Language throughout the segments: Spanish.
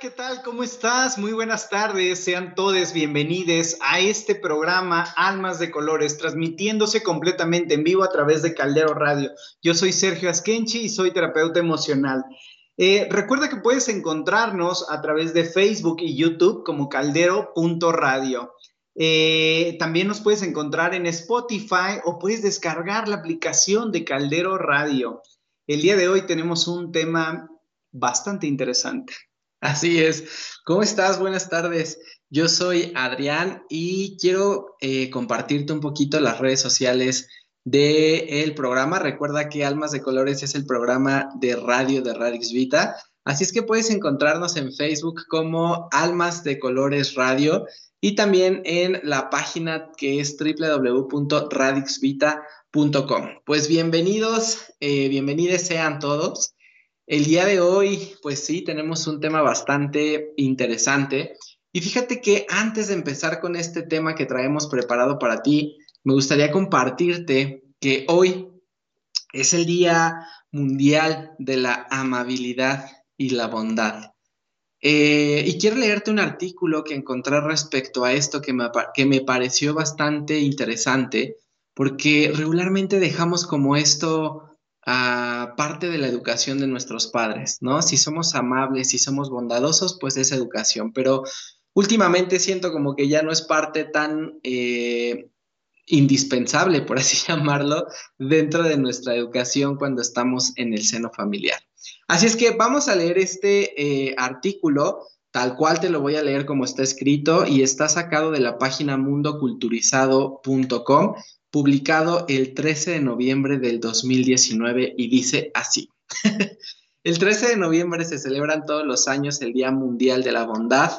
¿qué tal? ¿Cómo estás? Muy buenas tardes. Sean todos bienvenidos a este programa Almas de Colores, transmitiéndose completamente en vivo a través de Caldero Radio. Yo soy Sergio Askenchi y soy terapeuta emocional. Eh, recuerda que puedes encontrarnos a través de Facebook y YouTube como caldero.radio. Eh, también nos puedes encontrar en Spotify o puedes descargar la aplicación de Caldero Radio. El día de hoy tenemos un tema bastante interesante. Así es. ¿Cómo estás? Buenas tardes. Yo soy Adrián y quiero eh, compartirte un poquito las redes sociales del programa. Recuerda que Almas de Colores es el programa de radio de Radix Vita. Así es que puedes encontrarnos en Facebook como Almas de Colores Radio y también en la página que es www.radixvita.com. Pues bienvenidos, eh, sean todos. El día de hoy, pues sí, tenemos un tema bastante interesante. Y fíjate que antes de empezar con este tema que traemos preparado para ti, me gustaría compartirte que hoy es el Día Mundial de la Amabilidad y la Bondad. Eh, y quiero leerte un artículo que encontré respecto a esto que me, que me pareció bastante interesante, porque regularmente dejamos como esto a parte de la educación de nuestros padres, ¿no? Si somos amables, si somos bondadosos, pues es educación, pero últimamente siento como que ya no es parte tan eh, indispensable, por así llamarlo, dentro de nuestra educación cuando estamos en el seno familiar. Así es que vamos a leer este eh, artículo, tal cual te lo voy a leer como está escrito y está sacado de la página mundoculturizado.com publicado el 13 de noviembre del 2019 y dice así. el 13 de noviembre se celebran todos los años el Día Mundial de la Bondad.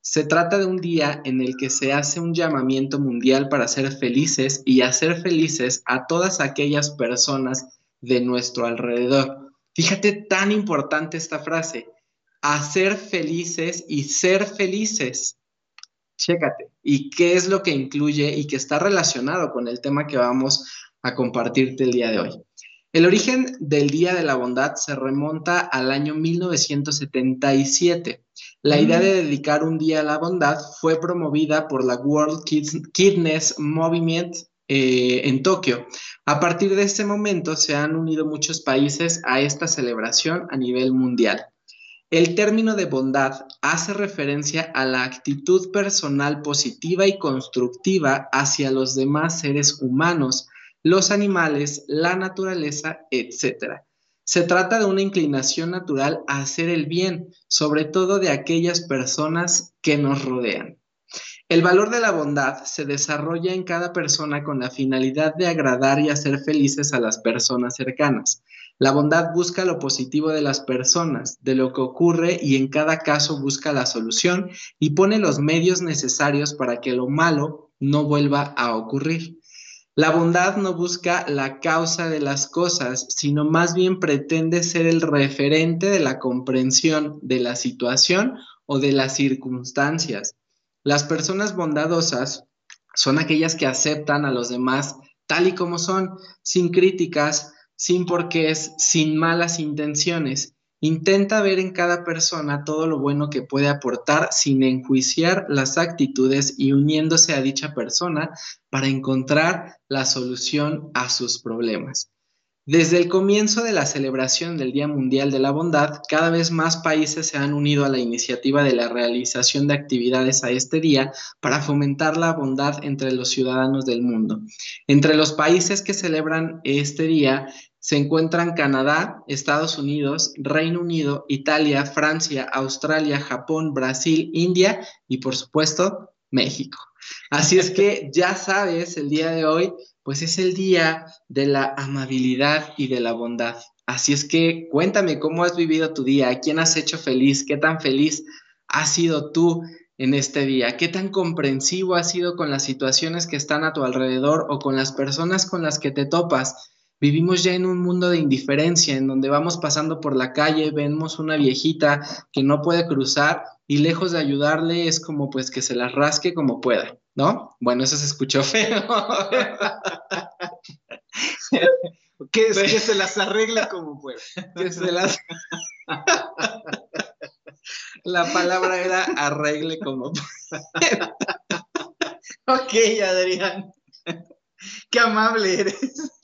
Se trata de un día en el que se hace un llamamiento mundial para ser felices y hacer felices a todas aquellas personas de nuestro alrededor. Fíjate tan importante esta frase, hacer felices y ser felices. Chécate. ¿Y qué es lo que incluye y que está relacionado con el tema que vamos a compartirte el día de hoy? El origen del Día de la Bondad se remonta al año 1977. La idea de dedicar un día a la bondad fue promovida por la World Kidness Movement eh, en Tokio. A partir de ese momento se han unido muchos países a esta celebración a nivel mundial. El término de bondad hace referencia a la actitud personal positiva y constructiva hacia los demás seres humanos, los animales, la naturaleza, etc. Se trata de una inclinación natural a hacer el bien, sobre todo de aquellas personas que nos rodean. El valor de la bondad se desarrolla en cada persona con la finalidad de agradar y hacer felices a las personas cercanas. La bondad busca lo positivo de las personas, de lo que ocurre y en cada caso busca la solución y pone los medios necesarios para que lo malo no vuelva a ocurrir. La bondad no busca la causa de las cosas, sino más bien pretende ser el referente de la comprensión de la situación o de las circunstancias. Las personas bondadosas son aquellas que aceptan a los demás tal y como son, sin críticas, sin porqués, sin malas intenciones. Intenta ver en cada persona todo lo bueno que puede aportar sin enjuiciar las actitudes y uniéndose a dicha persona para encontrar la solución a sus problemas. Desde el comienzo de la celebración del Día Mundial de la Bondad, cada vez más países se han unido a la iniciativa de la realización de actividades a este día para fomentar la bondad entre los ciudadanos del mundo. Entre los países que celebran este día se encuentran Canadá, Estados Unidos, Reino Unido, Italia, Francia, Australia, Japón, Brasil, India y por supuesto México. Así es que ya sabes, el día de hoy pues es el día de la amabilidad y de la bondad. Así es que cuéntame cómo has vivido tu día, ¿A quién has hecho feliz, qué tan feliz has sido tú en este día, qué tan comprensivo has sido con las situaciones que están a tu alrededor o con las personas con las que te topas. Vivimos ya en un mundo de indiferencia, en donde vamos pasando por la calle, vemos una viejita que no puede cruzar y lejos de ayudarle es como pues que se la rasque como pueda. ¿no? Bueno, eso se escuchó feo. que, que se las arregle como pueda. Que se las... La palabra era arregle como. ok, Adrián. Qué amable eres.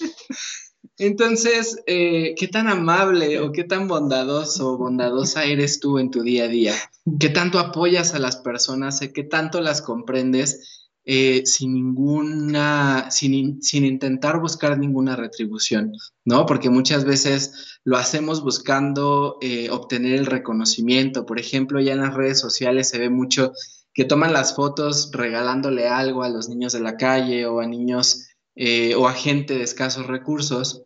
Entonces, eh, ¿qué tan amable o qué tan bondadoso o bondadosa eres tú en tu día a día? ¿Qué tanto apoyas a las personas? ¿Qué tanto las comprendes eh, sin ninguna, sin, intentar buscar ninguna retribución? ¿No? Porque muchas veces lo hacemos buscando eh, obtener el reconocimiento. Por ejemplo, ya en las redes sociales se ve mucho que toman las fotos regalándole algo a los niños de la calle o a niños o a gente de escasos recursos.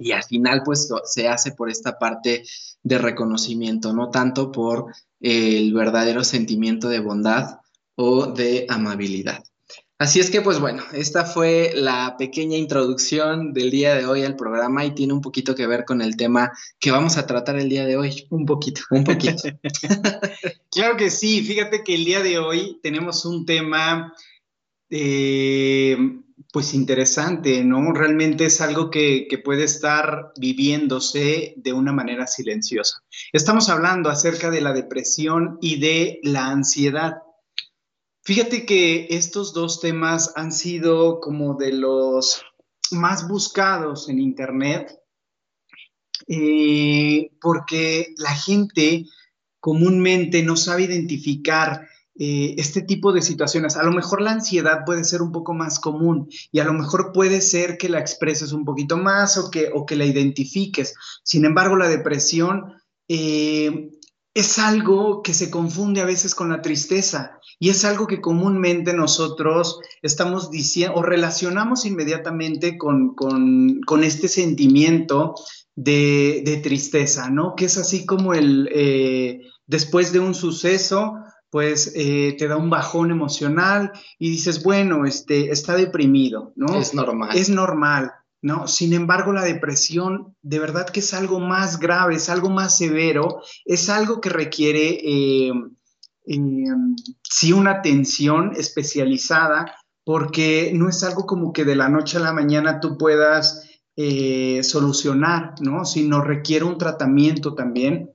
Y al final, pues se hace por esta parte de reconocimiento, no tanto por el verdadero sentimiento de bondad o de amabilidad. Así es que, pues bueno, esta fue la pequeña introducción del día de hoy al programa y tiene un poquito que ver con el tema que vamos a tratar el día de hoy. Un poquito. Un poquito. claro que sí, fíjate que el día de hoy tenemos un tema eh, pues interesante, ¿no? Realmente es algo que, puede estar viviéndose de una manera silenciosa. Estamos hablando acerca de la depresión y de la ansiedad. Fíjate que estos dos temas han sido como de los más buscados en Internet eh, porque la gente comúnmente no sabe identificar eh, este tipo de situaciones. A lo mejor la ansiedad puede ser un poco más común y a lo mejor puede ser que la expreses un poquito más o que, o que la identifiques. Sin embargo, la depresión eh, es algo que se confunde a veces con la tristeza y es algo que comúnmente nosotros estamos diciendo o relacionamos inmediatamente con, este sentimiento de, tristeza, ¿no? Que es así como el, eh, después de un suceso, pues eh, te da un bajón emocional y dices, bueno, este, está deprimido, ¿no? Es normal. Es normal, ¿no? Sin embargo, la depresión de verdad que es algo más grave, es algo más severo, es algo que requiere, eh, em, sí, una atención especializada, porque no es algo como que de la noche a la mañana tú puedas eh, solucionar, ¿no? Sino requiere un tratamiento también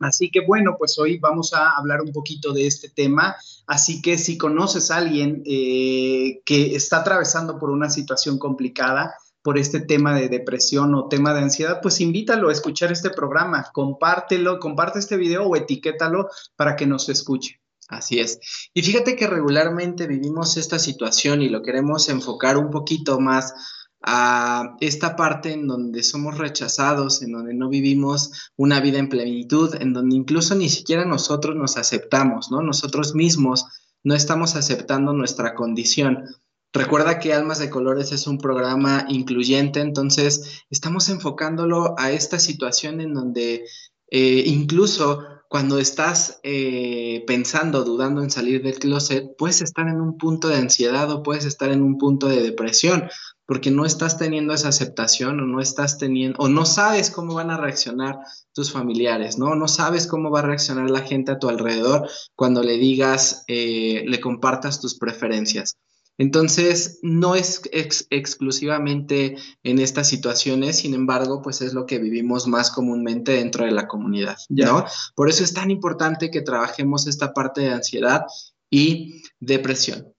Así que bueno, pues hoy vamos a hablar un poquito de este tema. Así que si conoces a alguien eh, que está atravesando por una situación complicada, por este tema de depresión o tema de ansiedad, pues invítalo a escuchar este programa, compártelo, comparte este video o etiquétalo para que nos escuche. Así es. Y fíjate que regularmente vivimos esta situación y lo queremos enfocar un poquito más a esta parte en donde somos rechazados, en donde no vivimos una vida en plenitud, en donde incluso ni siquiera nosotros nos aceptamos, ¿no? Nosotros mismos no estamos aceptando nuestra condición. Recuerda que Almas de Colores es un programa incluyente, entonces estamos enfocándolo a esta situación en donde eh, incluso cuando estás eh, pensando, dudando en salir del closet, puedes estar en un punto de ansiedad o puedes estar en un punto de depresión porque no estás teniendo esa aceptación o no estás teniendo, o no sabes cómo van a reaccionar tus familiares, ¿no? No sabes cómo va a reaccionar la gente a tu alrededor cuando le digas, eh, le compartas tus preferencias. Entonces, no es exclusivamente en estas situaciones, sin embargo, pues es lo que vivimos más comúnmente dentro de la comunidad, ¿no? Por eso es tan importante que trabajemos esta parte de ansiedad y depresión.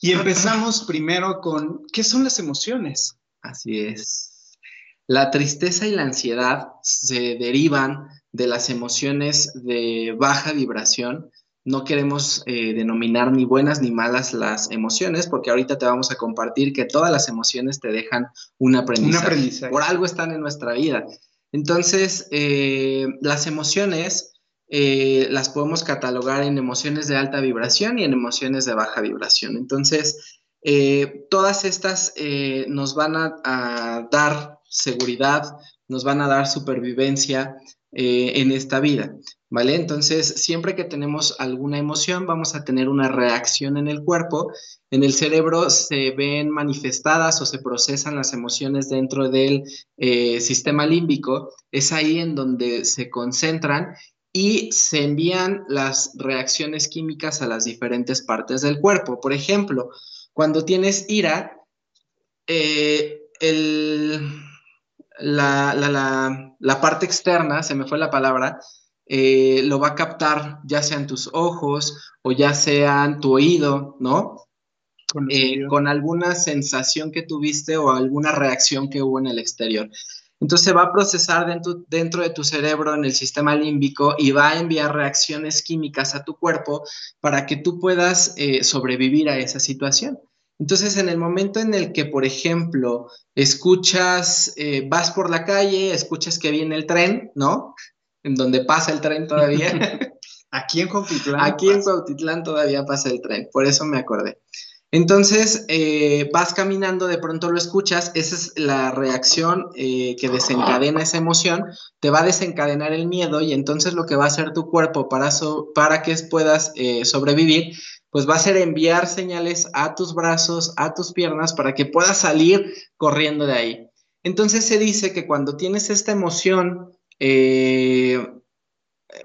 Y empezamos primero con, ¿qué son las emociones? Así es. La tristeza y la ansiedad se derivan de las emociones de baja vibración. No queremos eh, denominar ni buenas ni malas las emociones, porque ahorita te vamos a compartir que todas las emociones te dejan un aprendizaje. Un aprendizaje. Por algo están en nuestra vida. Entonces, eh, las emociones eh, las podemos catalogar en emociones de alta vibración y en emociones de baja vibración. Entonces, eh, todas estas eh, nos van a, dar seguridad, nos van a dar supervivencia en esta vida, ¿vale? Entonces, siempre que tenemos alguna emoción, vamos a tener una reacción en el cuerpo. En el cerebro se ven manifestadas o se procesan las emociones dentro del sistema límbico. Es ahí en donde se concentran y se envían las reacciones químicas a las diferentes partes del cuerpo. Por ejemplo, cuando tienes ira, eh, la, parte externa, se me fue la palabra, eh, lo va a captar ya sean tus ojos o ya sean tu oído, ¿no? Eh, con, alguna sensación que tuviste o alguna reacción que hubo en el exterior. Entonces va a procesar dentro, dentro, de tu cerebro, en el sistema límbico, y va a enviar reacciones químicas a tu cuerpo para que tú puedas eh, sobrevivir a esa situación. Entonces, en el momento en el que, por ejemplo, escuchas, eh, vas por la calle, escuchas que viene el tren, ¿no? En donde pasa el tren todavía. Aquí en Cuautitlán. Aquí en Cuautitlán todavía pasa el tren, por eso me acordé. Entonces, eh, vas caminando, de pronto lo escuchas, esa es la reacción eh, que desencadena esa emoción, te va a desencadenar el miedo y entonces lo que va a hacer tu cuerpo para, para que puedas eh, sobrevivir, pues va a ser enviar señales a tus brazos, a tus piernas, para que puedas salir corriendo de ahí. Entonces se dice que cuando tienes esta emoción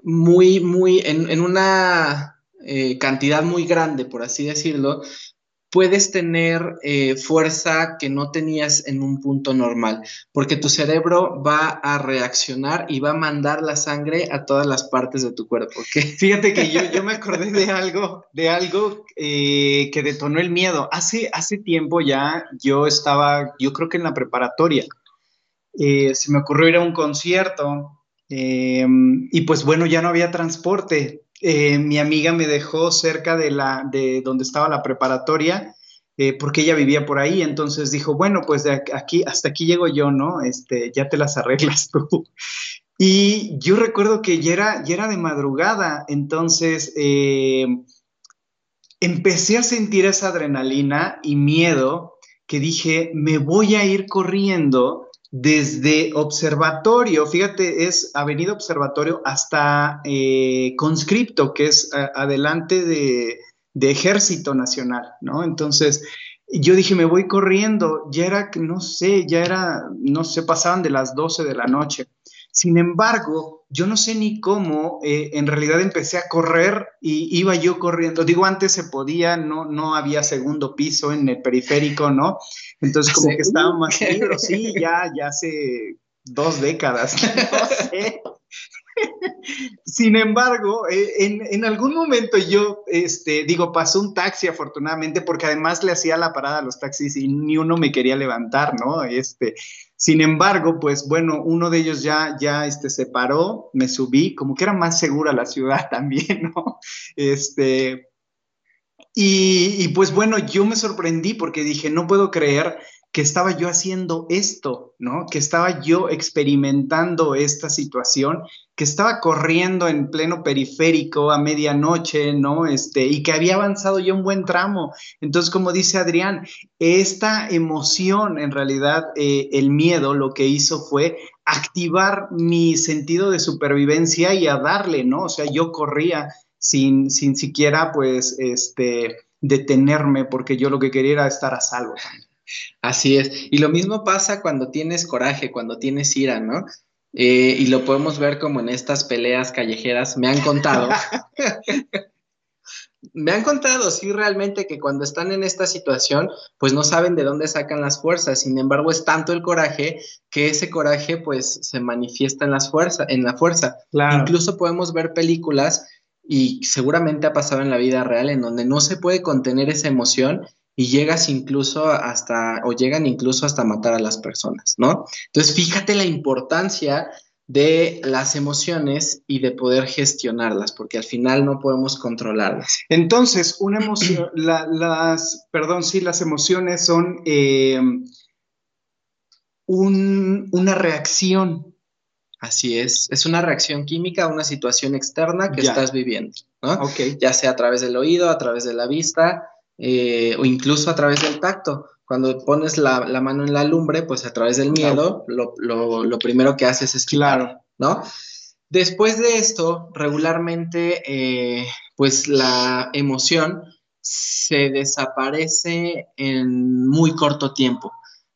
muy, muy, en, en una cantidad muy grande, por así decirlo, puedes tener eh, fuerza que no tenías en un punto normal, porque tu cerebro va a reaccionar y va a mandar la sangre a todas las partes de tu cuerpo. Fíjate que yo, me acordé de algo, de algo eh, que detonó el miedo. Hace, hace tiempo ya yo estaba, yo creo que en la preparatoria, eh, se me ocurrió ir a un concierto y pues bueno, ya no había transporte. Eh, mi amiga me dejó cerca de, la, de donde estaba la preparatoria, eh, porque ella vivía por ahí, entonces dijo, bueno, pues de aquí, hasta aquí llego yo, ¿no? Este, ya te las arreglas tú. Y yo recuerdo que ya era, ya era de madrugada, entonces eh, empecé a sentir esa adrenalina y miedo que dije, me voy a ir corriendo desde Observatorio, fíjate, es Avenida Observatorio hasta eh, Conscripto, que es adelante de, de, Ejército Nacional, ¿no? Entonces, yo dije, me voy corriendo, ya era, no sé, ya era, no sé, pasaban de las 12 de la noche. Sin embargo, yo no sé ni cómo, eh, en realidad empecé a correr y iba yo corriendo. Digo, antes se podía, no, no había segundo piso en el periférico, ¿no? Entonces como que estaba más libre, sí, ya, ya hace dos décadas, no sé. Sin embargo, eh, en, algún momento yo, este, digo, pasó un taxi afortunadamente, porque además le hacía la parada a los taxis y ni uno me quería levantar, ¿no? Este, sin embargo, pues bueno, uno de ellos ya, ya este, se paró, me subí, como que era más segura la ciudad también, ¿no? Este, y, y pues bueno, yo me sorprendí porque dije, no puedo creer que estaba yo haciendo esto, ¿no? Que estaba yo experimentando esta situación, que estaba corriendo en pleno periférico a medianoche, ¿no? Este, y que había avanzado ya un buen tramo. Entonces, como dice Adrián, esta emoción, en realidad, eh, el miedo lo que hizo fue activar mi sentido de supervivencia y a darle, ¿no? O sea, yo corría sin, sin siquiera, pues, este, detenerme, porque yo lo que quería era estar a salvo. Así es. Y lo mismo pasa cuando tienes coraje, cuando tienes ira, ¿no? Eh, y lo podemos ver como en estas peleas callejeras. Me han contado. me han contado, sí, realmente que cuando están en esta situación, pues no saben de dónde sacan las fuerzas. Sin embargo, es tanto el coraje que ese coraje, pues, se manifiesta en las fuerzas, en la fuerza. Incluso podemos ver películas y seguramente ha pasado en la vida real en donde no se puede contener esa emoción y llegas incluso hasta, o llegan incluso hasta matar a las personas, ¿no? Entonces, fíjate la importancia de las emociones y de poder gestionarlas, porque al final no podemos controlarlas. Entonces, una emoción, las, perdón, sí, las emociones son eh, una reacción. Así es, es una reacción química a una situación externa que estás viviendo, ¿no? Ok. Ya sea a través del oído, a través de la vista, eh, o incluso a través del tacto. Cuando pones la, mano en la lumbre, pues a través del miedo, lo, primero que haces es claro, ¿no? Después de esto, regularmente, eh, pues la emoción se desaparece en muy corto tiempo.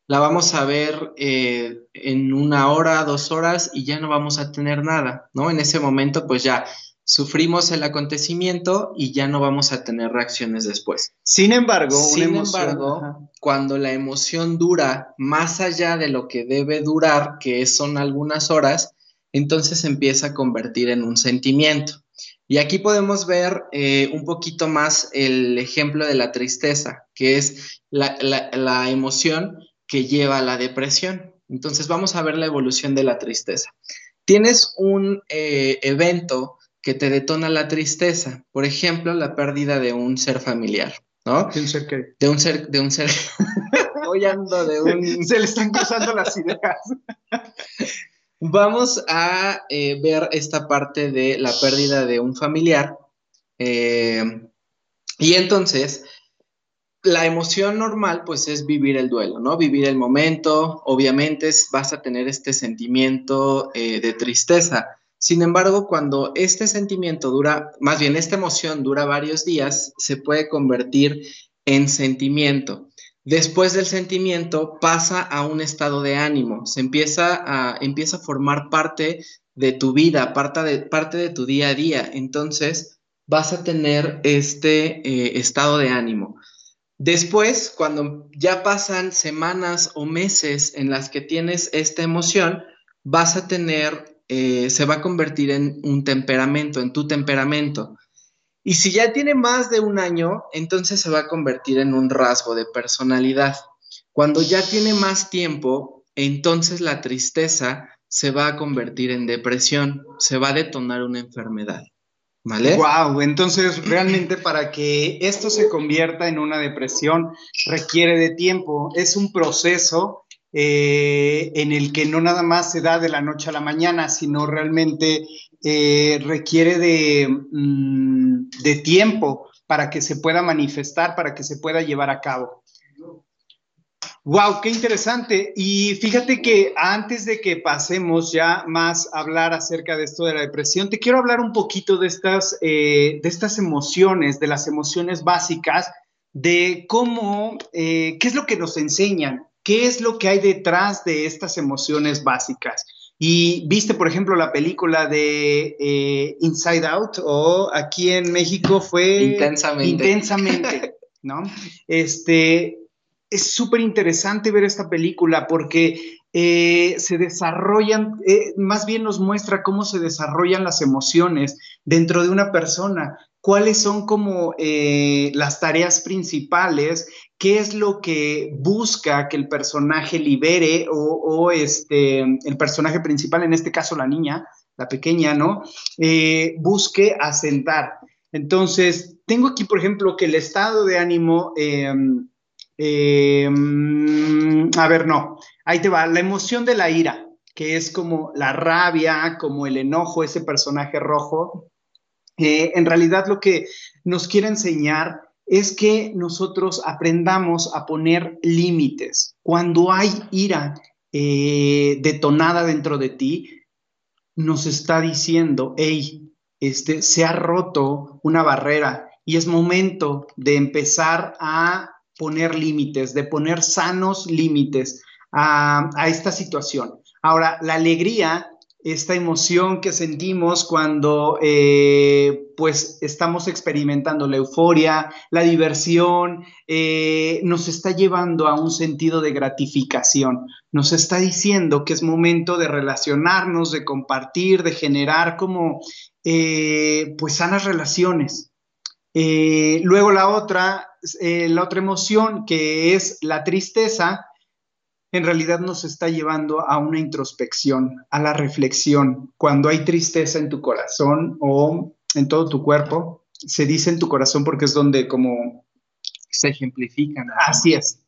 La vamos a ver eh, en una hora, dos horas y ya no vamos a tener nada, ¿no? En ese momento, pues ya sufrimos el acontecimiento y ya no vamos a tener reacciones después. Sin embargo, Sin embargo, cuando la emoción dura más allá de lo que debe durar, que son algunas horas, entonces se empieza a convertir en un sentimiento. Y aquí podemos ver eh, un poquito más el ejemplo de la tristeza, que es la, emoción que lleva a la depresión. Entonces vamos a ver la evolución de la tristeza. Tienes un eh, evento que te detona la tristeza, por ejemplo, la pérdida de un ser familiar, ¿no? ¿De un ser qué? De un ser, de un ser. Hoy ando de un. Se le están cruzando las ideas. Vamos a eh, ver esta parte de la pérdida de un familiar. Eh, y entonces, la emoción normal, pues es vivir el duelo, ¿no? Vivir el momento. Obviamente vas a tener este sentimiento eh, de tristeza. Sin embargo, cuando este sentimiento dura, más bien esta emoción dura varios días, se puede convertir en sentimiento. Después del sentimiento pasa a un estado de ánimo, se empieza a, empieza a formar parte de tu vida, parte de, parte de tu día a día. Entonces vas a tener este eh, estado de ánimo. Después, cuando ya pasan semanas o meses en las que tienes esta emoción, vas a tener, eh, se va a convertir en un temperamento, en tu temperamento. Y si ya tiene más de un año, entonces se va a convertir en un rasgo de personalidad. Cuando ya tiene más tiempo, entonces la tristeza se va a convertir en depresión, se va a detonar una enfermedad. ¿Vale? Wow, entonces realmente para que esto se convierta en una depresión requiere de tiempo, es un proceso eh, en el que no nada más se da de la noche a la mañana, sino realmente eh, requiere de, mm, de tiempo para que se pueda manifestar, para que se pueda llevar a cabo. Wow, qué interesante. Y fíjate que antes de que pasemos ya más a hablar acerca de esto de la depresión, te quiero hablar un poquito de estas, eh, de estas emociones, de las emociones básicas, de cómo, qué es lo que nos enseñan, qué es lo que hay detrás de estas emociones básicas. Y viste, por ejemplo, la película de eh, Inside Out o aquí en México fue intensamente, intensamente ¿no? Este, es súper interesante ver esta película porque eh, se desarrollan, eh, más bien nos muestra cómo se desarrollan las emociones dentro de una persona, cuáles son como las tareas principales qué es lo que busca que el personaje libere o, este, el personaje principal, en este caso la niña, la pequeña, ¿no? Eh, busque asentar. Entonces, tengo aquí, por ejemplo, que el estado de ánimo, em, em, a ver, no, ahí te va, la emoción de la ira, que es como la rabia, como el enojo, ese personaje rojo, eh, en realidad lo que nos quiere enseñar es que nosotros aprendamos a poner límites. Cuando hay ira eh, detonada dentro de ti, nos está diciendo, hey, este, se ha roto una barrera y es momento de empezar a poner límites, de poner sanos límites a, a esta situación. Ahora, la alegría esta emoción que sentimos cuando eh, pues estamos experimentando la euforia, la diversión, eh, nos está llevando a un sentido de gratificación, nos está diciendo que es momento de relacionarnos, de compartir, de generar como eh, pues sanas relaciones. luego la otra, la otra emoción que es la tristeza, en realidad nos está llevando a una introspección, a la reflexión. Cuando hay tristeza en tu corazón o en todo tu cuerpo, se dice en tu corazón porque es donde como se ejemplifican. Así es.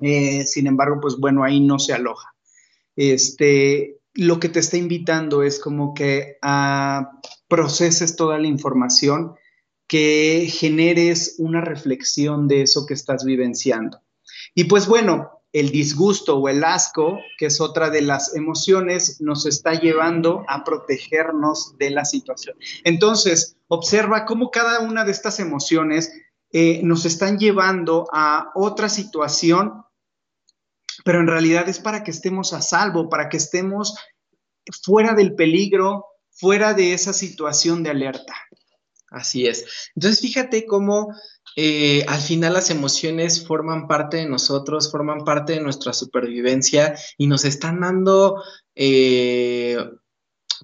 Eh, sin embargo, pues bueno, ahí no se aloja. Este, lo que te está invitando es como que a proceses toda la información, que generes una reflexión de eso que estás vivenciando. Y pues bueno, el disgusto o el asco, que es otra de las emociones, nos está llevando a protegernos de la situación. Entonces, observa cómo cada una de estas emociones eh, nos están llevando a otra situación, pero en realidad es para que estemos a salvo, para que estemos fuera del peligro, fuera de esa situación de alerta. Así es. Entonces, fíjate cómo eh, al final las emociones forman parte de nosotros, forman parte de nuestra supervivencia y nos están dando eh,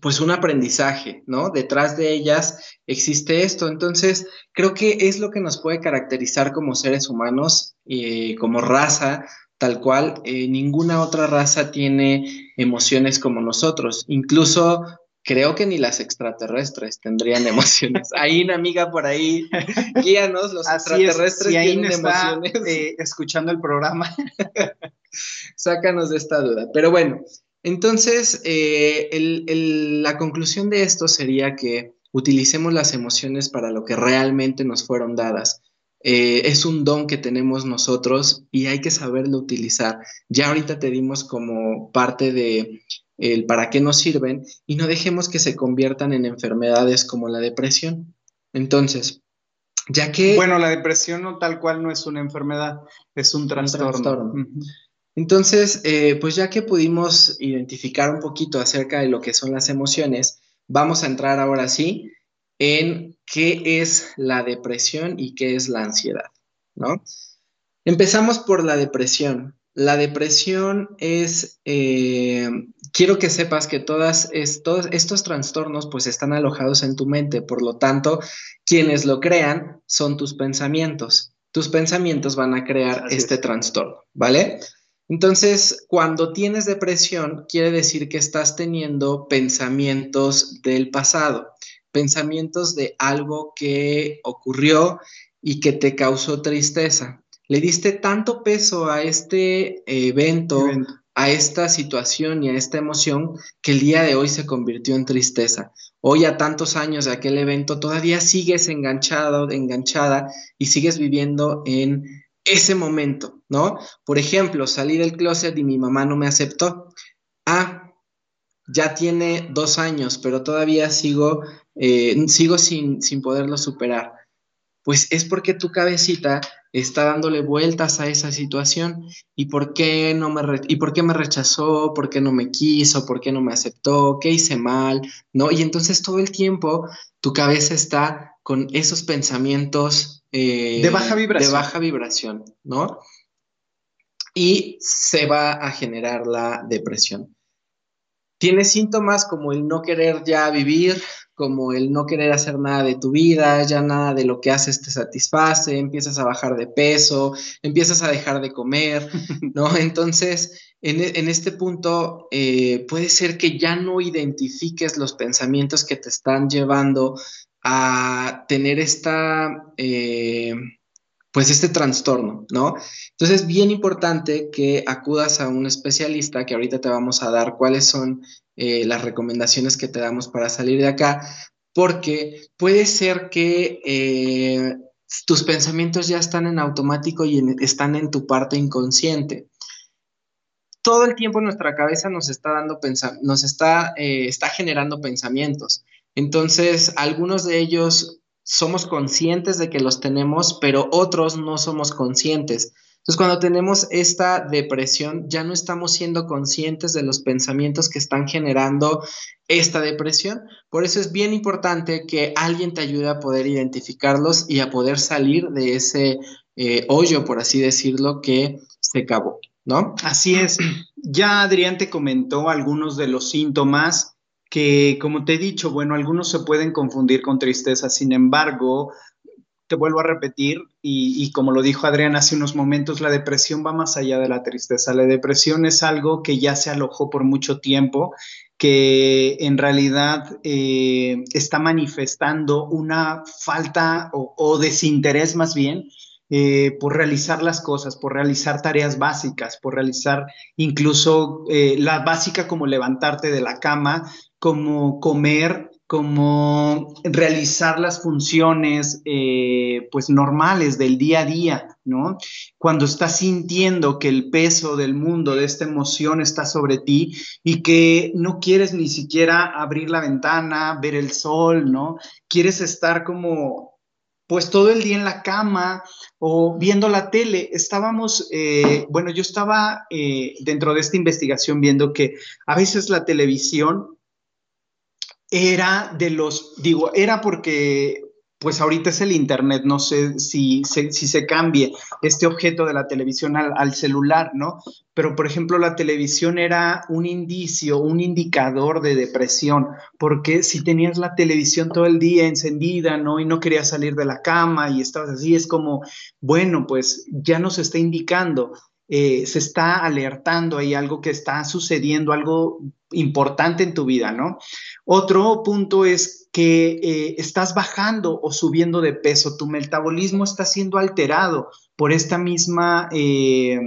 pues un aprendizaje, ¿no? Detrás de ellas existe esto. Entonces, creo que es lo que nos puede caracterizar como seres humanos, y como raza, tal cual. Eh, ninguna otra raza tiene emociones como nosotros. Incluso creo que ni las extraterrestres tendrían emociones. Hay una amiga por ahí, guíanos, los extraterrestres tienen emociones. Eh, escuchando el programa. Sácanos de esta duda. Pero bueno, entonces, eh, la conclusión de esto sería que utilicemos las emociones para lo que realmente nos fueron dadas. Eh, es un don que tenemos nosotros y hay que saberlo utilizar. Ya ahorita te dimos como parte de el para qué nos sirven y no dejemos que se conviertan en enfermedades como la depresión. Entonces, ya que... Bueno, la depresión no tal cual no es una enfermedad, es un trastorno. Entonces, eh, pues ya que pudimos identificar un poquito acerca de lo que son las emociones, vamos a entrar ahora sí en qué es la depresión y qué es la ansiedad, ¿no? Empezamos por la depresión. La depresión es, eh, quiero que sepas que todos estos trastornos pues están alojados en tu mente, por lo tanto, quienes lo crean son tus pensamientos. Tus pensamientos van a crear este trastorno, ¿vale? Entonces, cuando tienes depresión, quiere decir que estás teniendo pensamientos del pasado, pensamientos de algo que ocurrió y que te causó tristeza. Le diste tanto peso a este evento, a esta situación y a esta emoción que el día de hoy se convirtió en tristeza. Hoy a tantos años de aquel evento todavía sigues enganchado, enganchada y sigues viviendo en ese momento, ¿no? Por ejemplo, salí del closet y mi mamá no me aceptó. Ah, ya tiene dos años, pero todavía sigo, eh, sigo sin, sin poderlo superar. Pues es porque tu cabecita está dándole vueltas a esa situación y por qué no me y por qué me rechazó, por qué no me quiso, por qué no me aceptó, qué hice mal, ¿no? Y entonces todo el tiempo tu cabeza está con esos pensamientos eh, de baja vibración. De baja vibración, ¿no? Y se va a generar la depresión. Tienes síntomas como el no querer ya vivir, como el no querer hacer nada de tu vida, ya nada de lo que haces te satisface, empiezas a bajar de peso, empiezas a dejar de comer, ¿no? Entonces, en, e, este punto, eh, puede ser que ya no identifiques los pensamientos que te están llevando a tener esta, eh, pues este trastorno, ¿no? Entonces es bien importante que acudas a un especialista, que ahorita te vamos a dar cuáles son eh, las recomendaciones que te damos para salir de acá, porque puede ser que eh, tus pensamientos ya están en automático y están en tu parte inconsciente todo el tiempo nuestra cabeza nos está dando nos está, está generando pensamientos. Entonces, algunos de ellos somos conscientes de que los tenemos, pero otros no somos conscientes. Entonces, cuando tenemos esta depresión, ya no estamos siendo conscientes de los pensamientos que están generando esta depresión. Por eso es bien importante que alguien te ayude a poder identificarlos y a poder salir de ese eh, hoyo, por así decirlo, que se acabó, ¿no? Así es. Ya Adrián te comentó algunos de los síntomas que, como te he dicho, bueno, algunos se pueden confundir con tristeza, sin embargo, te vuelvo a repetir, y, como lo dijo Adrián hace unos momentos, la depresión va más allá de la tristeza. La depresión es algo que ya se alojó por mucho tiempo, que en realidad eh, está manifestando una falta o desinterés más bien eh, por realizar las cosas, por realizar tareas básicas, por realizar incluso eh, la básica como levantarte de la cama, como comer, como realizar las funciones eh, pues normales del día a día, ¿no? Cuando estás sintiendo que el peso del mundo, de esta emoción está sobre ti y que no quieres ni siquiera abrir la ventana, ver el sol, ¿no? Quieres estar como pues todo el día en la cama o viendo la tele. Estábamos, eh, bueno, yo estaba eh, dentro de esta investigación viendo que a veces la televisión era de los, digo, era porque pues ahorita es el Internet, no sé si, si se cambie este objeto de la televisión al, celular, ¿no? Pero, por ejemplo, la televisión era un indicio, un indicador de depresión, porque si tenías la televisión todo el día encendida, ¿no? Y no querías salir de la cama y estabas así, es como, bueno, pues ya nos está indicando eh, se está alertando, hay algo que está sucediendo, algo importante en tu vida, ¿no? Otro punto es que eh, estás bajando o subiendo de peso, tu metabolismo está siendo alterado por esta misma, eh,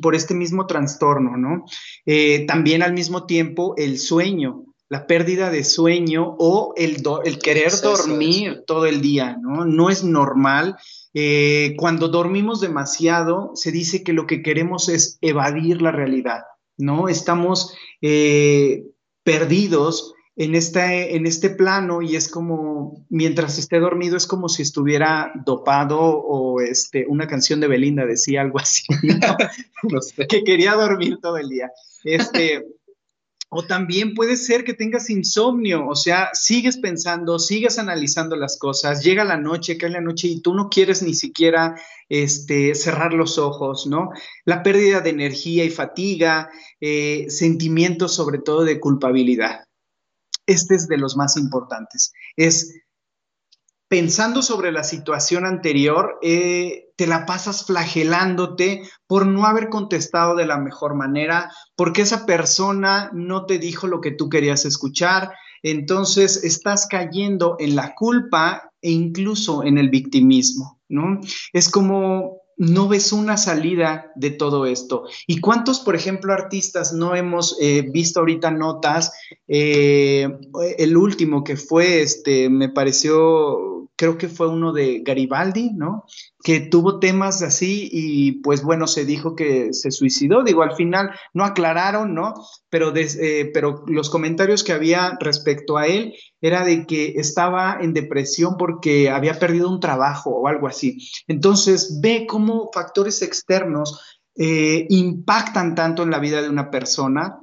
por este mismo trastorno, ¿no? también al mismo tiempo el sueño, la pérdida de sueño o el, el querer dormir todo el día, ¿no? No es normal eh, cuando dormimos demasiado, se dice que lo que queremos es evadir la realidad, ¿no? Estamos eh, perdidos en este, en este plano y es como, mientras esté dormido, es como si estuviera dopado o este, una canción de Belinda decía algo así, que quería dormir todo el día. Este, o también puede ser que tengas insomnio, o sea, sigues pensando, sigues analizando las cosas, llega la noche, cae la noche y tú no quieres ni siquiera este, cerrar los ojos, ¿no? La pérdida de energía y fatiga, eh, sentimientos sobre todo de culpabilidad. Este es de los más importantes. Es pensando sobre la situación anterior, eh, te la pasas flagelándote por no haber contestado de la mejor manera, porque esa persona no te dijo lo que tú querías escuchar, entonces estás cayendo en la culpa e incluso en el victimismo, ¿no? Es como no ves una salida de todo esto. ¿Y cuántos, por ejemplo, artistas no hemos eh, visto ahorita notas? Eh, el último que fue, este, me pareció, creo que fue uno de Garibaldi, ¿no? que tuvo temas así y pues bueno, se dijo que se suicidó. Digo, al final no aclararon, ¿no? Pero, eh, pero los comentarios que había respecto a él era de que estaba en depresión porque había perdido un trabajo o algo así. Entonces, ve cómo factores externos eh, impactan tanto en la vida de una persona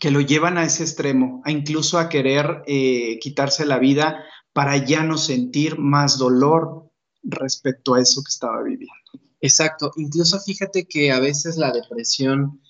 que lo llevan a ese extremo, a incluso a querer eh, quitarse la vida para ya no sentir más dolor, respecto a eso que estaba viviendo. Exacto, incluso fíjate que a veces la depresión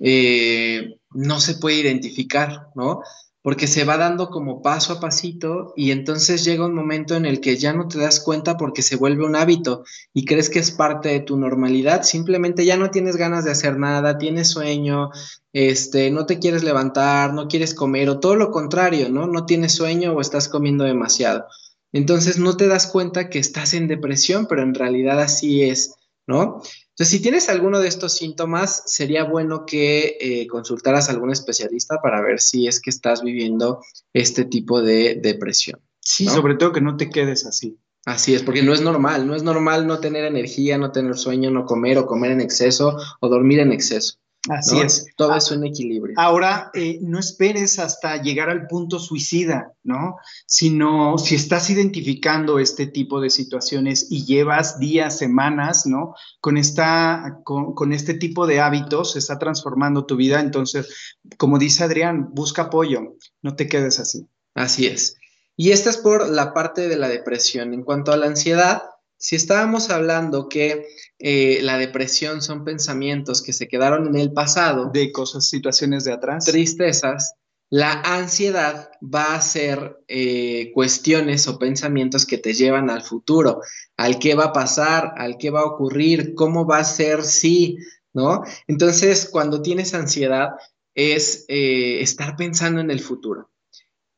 eh, no se puede identificar, ¿no? Porque se va dando como paso a pasito y entonces llega un momento en el que ya no te das cuenta porque se vuelve un hábito y crees que es parte de tu normalidad, simplemente ya no tienes ganas de hacer nada, tienes sueño, este, no te quieres levantar, no quieres comer o todo lo contrario, ¿no? No tienes sueño o estás comiendo demasiado. Entonces no te das cuenta que estás en depresión, pero en realidad así es, ¿no? Entonces, si tienes alguno de estos síntomas, sería bueno que eh, consultaras a algún especialista para ver si es que estás viviendo este tipo de depresión. Sí, sobre todo que no te quedes así. Así es, porque no es normal, no es normal no tener energía, no tener sueño, no comer o comer en exceso o dormir en exceso. Así es. Todo es un equilibrio. Ahora, eh, no esperes hasta llegar al punto suicida, ¿no? Sino si estás identificando este tipo de situaciones y llevas días, semanas, ¿no? Con, esta, con, con este tipo de hábitos, se está transformando tu vida. Entonces, como dice Adrián, busca apoyo, no te quedes así. Así es. Y esta es por la parte de la depresión. En cuanto a la ansiedad, si estábamos hablando que eh, la depresión son pensamientos que se quedaron en el pasado, de cosas, situaciones de atrás, tristezas, la ansiedad va a ser eh, cuestiones o pensamientos que te llevan al futuro, al qué va a pasar, al qué va a ocurrir, cómo va a ser si, ¿no? Entonces, cuando tienes ansiedad, es eh, estar pensando en el futuro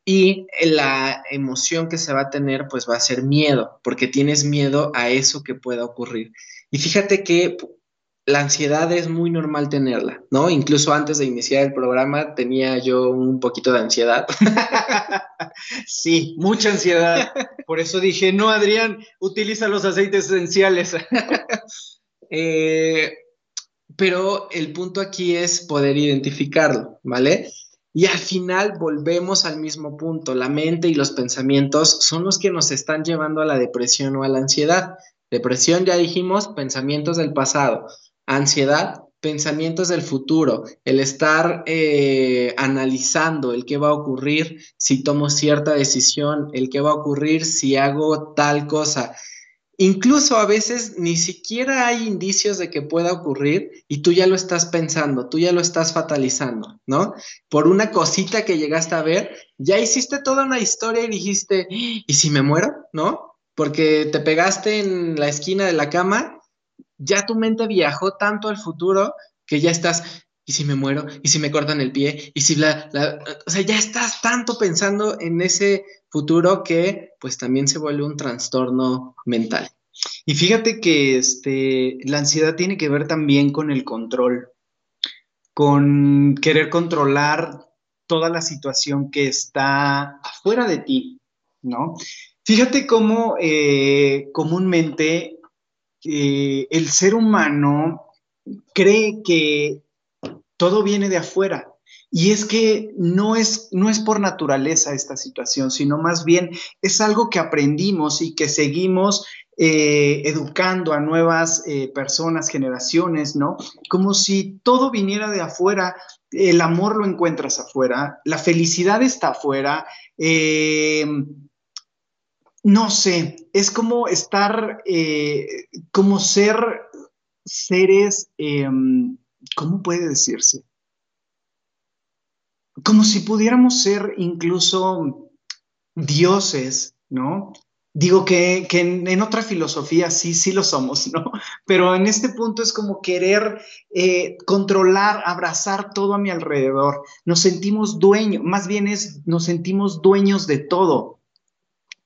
y la emoción que se va a tener pues va a ser miedo, porque tienes miedo a eso que pueda ocurrir. Y fíjate que la ansiedad es muy normal tenerla, ¿no? Incluso antes de iniciar el programa tenía yo un poquito de ansiedad. sí, mucha ansiedad. Por eso dije, no, Adrián, utiliza los aceites esenciales. Eh, pero el punto aquí es poder identificarlo, ¿vale? Y al final volvemos al mismo punto. La mente y los pensamientos son los que nos están llevando a la depresión o a la ansiedad. Depresión, ya dijimos, pensamientos del pasado. Ansiedad, pensamientos del futuro, el estar eh, analizando el qué va a ocurrir si tomo cierta decisión, el qué va a ocurrir si hago tal cosa. Incluso a veces ni siquiera hay indicios de que pueda ocurrir y tú ya lo estás pensando, tú ya lo estás fatalizando, ¿no? Por una cosita que llegaste a ver, ya hiciste toda una historia y dijiste, ¿y si me muero? ¿No? Porque te pegaste en la esquina de la cama ya tu mente viajó tanto al futuro que ya estás, ¿y si me muero? ¿Y si me cortan el pie? ¿Y si la, O sea, ya estás tanto pensando en ese futuro que pues también se vuelve un trastorno mental. Y fíjate que este, la ansiedad tiene que ver también con el control, con querer controlar toda la situación que está afuera de ti, ¿no? Fíjate cómo eh, comúnmente el ser humano cree que todo viene de afuera. Y es que no es, no es por naturaleza esta situación, sino más bien es algo que aprendimos y que seguimos eh, educando a nuevas eh, personas, generaciones, ¿no? Como si todo viniera de afuera, el amor lo encuentras afuera, la felicidad está afuera, eh, no sé, es como estar, eh, como ser seres, em, ¿cómo puede decirse? Como si pudiéramos ser incluso dioses, ¿no? Digo que, en, otra filosofía sí, sí lo somos, ¿no? Pero en este punto es como querer eh, controlar, abrazar todo a mi alrededor. Nos sentimos dueños, más bien es, nos sentimos dueños de todo.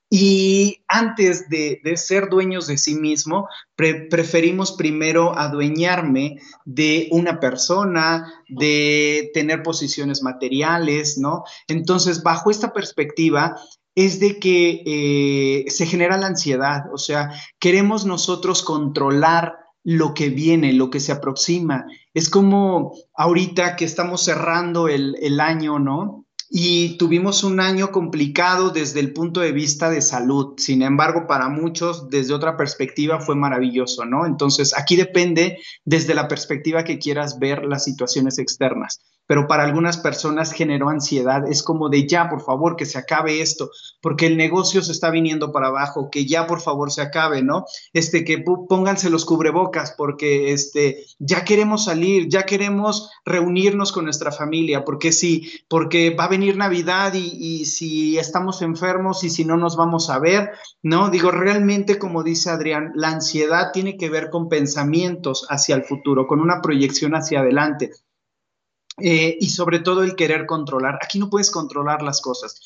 Y antes de, ser dueños de sí mismo, preferimos primero adueñarme de una persona, de tener posiciones materiales, ¿no? Entonces, bajo esta perspectiva, es de que eh, se genera la ansiedad, o sea, queremos nosotros controlar lo que viene, lo que se aproxima. Es como ahorita que estamos cerrando el, el año, ¿no? Y tuvimos un año complicado desde el punto de vista de salud. Sin embargo, para muchos, desde otra perspectiva, fue maravilloso, ¿no? Entonces, aquí depende desde la perspectiva que quieras ver las situaciones externas pero para algunas personas generó ansiedad. Es como de ya, por favor, que se acabe esto, porque el negocio se está viniendo para abajo, que ya, por favor, se acabe, ¿no? Este, que pónganse los cubrebocas, porque este, ya queremos salir, ya queremos reunirnos con nuestra familia, porque sí, porque va a venir Navidad y, y si estamos enfermos y si no nos vamos a ver, ¿no? Digo, realmente, como dice Adrián, la ansiedad tiene que ver con pensamientos hacia el futuro, con una proyección hacia adelante. Eh, y sobre todo el querer controlar. Aquí no puedes controlar las cosas.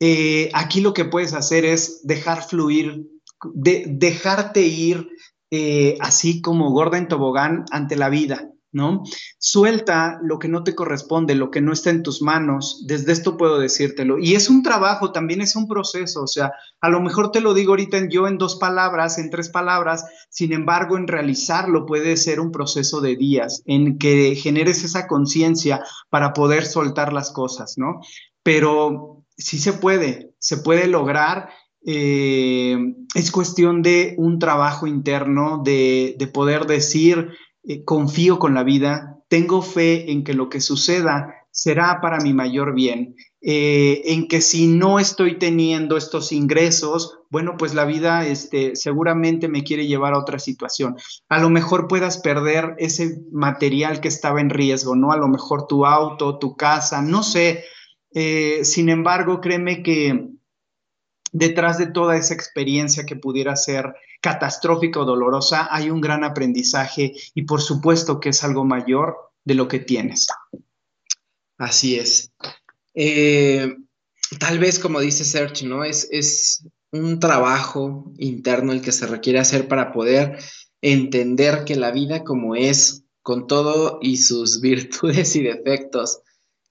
Eh, aquí lo que puedes hacer es dejar fluir, dejarte ir eh, así como gorda en tobogán ante la vida. ¿No? Suelta lo que no te corresponde, lo que no está en tus manos. Desde esto puedo decírtelo. Y es un trabajo, también es un proceso. O sea, a lo mejor te lo digo ahorita yo en dos palabras, en tres palabras. Sin embargo, en realizarlo puede ser un proceso de días en que generes esa conciencia para poder soltar las cosas, ¿no? Pero sí se puede, se puede lograr eh, es cuestión de un trabajo interno, de, de poder decir, eh, confío con la vida, tengo fe en que lo que suceda será para mi mayor bien, eh, en que si no estoy teniendo estos ingresos, bueno, pues la vida este, seguramente me quiere llevar a otra situación. A lo mejor puedas perder ese material que estaba en riesgo, ¿no? A lo mejor tu auto, tu casa, no sé. Eh, sin embargo, créeme que detrás de toda esa experiencia que pudiera ser catastrófica o dolorosa, hay un gran aprendizaje y por supuesto que es algo mayor de lo que tienes. Así es. Eh, tal vez, como dice Serge, ¿no? Es, es un trabajo interno el que se requiere hacer para poder entender que la vida como es, con todo y sus virtudes y defectos,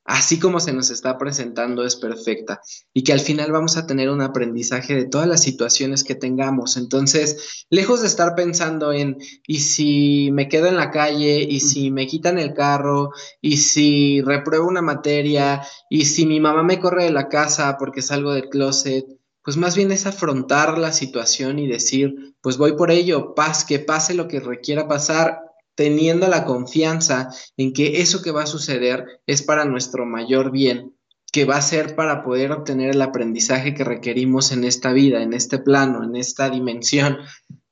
así como se nos está presentando es perfecta y que al final vamos a tener un aprendizaje de todas las situaciones que tengamos. Entonces, lejos de estar pensando en, ¿y si me quedo en la calle? ¿Y si me quitan el carro? ¿Y si repruebo una materia? ¿Y si mi mamá me corre de la casa porque salgo del closet? Pues más bien es afrontar la situación y decir, pues voy por ello, paz, que pase lo que requiera pasar, teniendo la confianza en que eso que va a suceder es para nuestro mayor bien, que va a ser para poder obtener el aprendizaje que requerimos en esta vida, en este plano, en esta dimensión,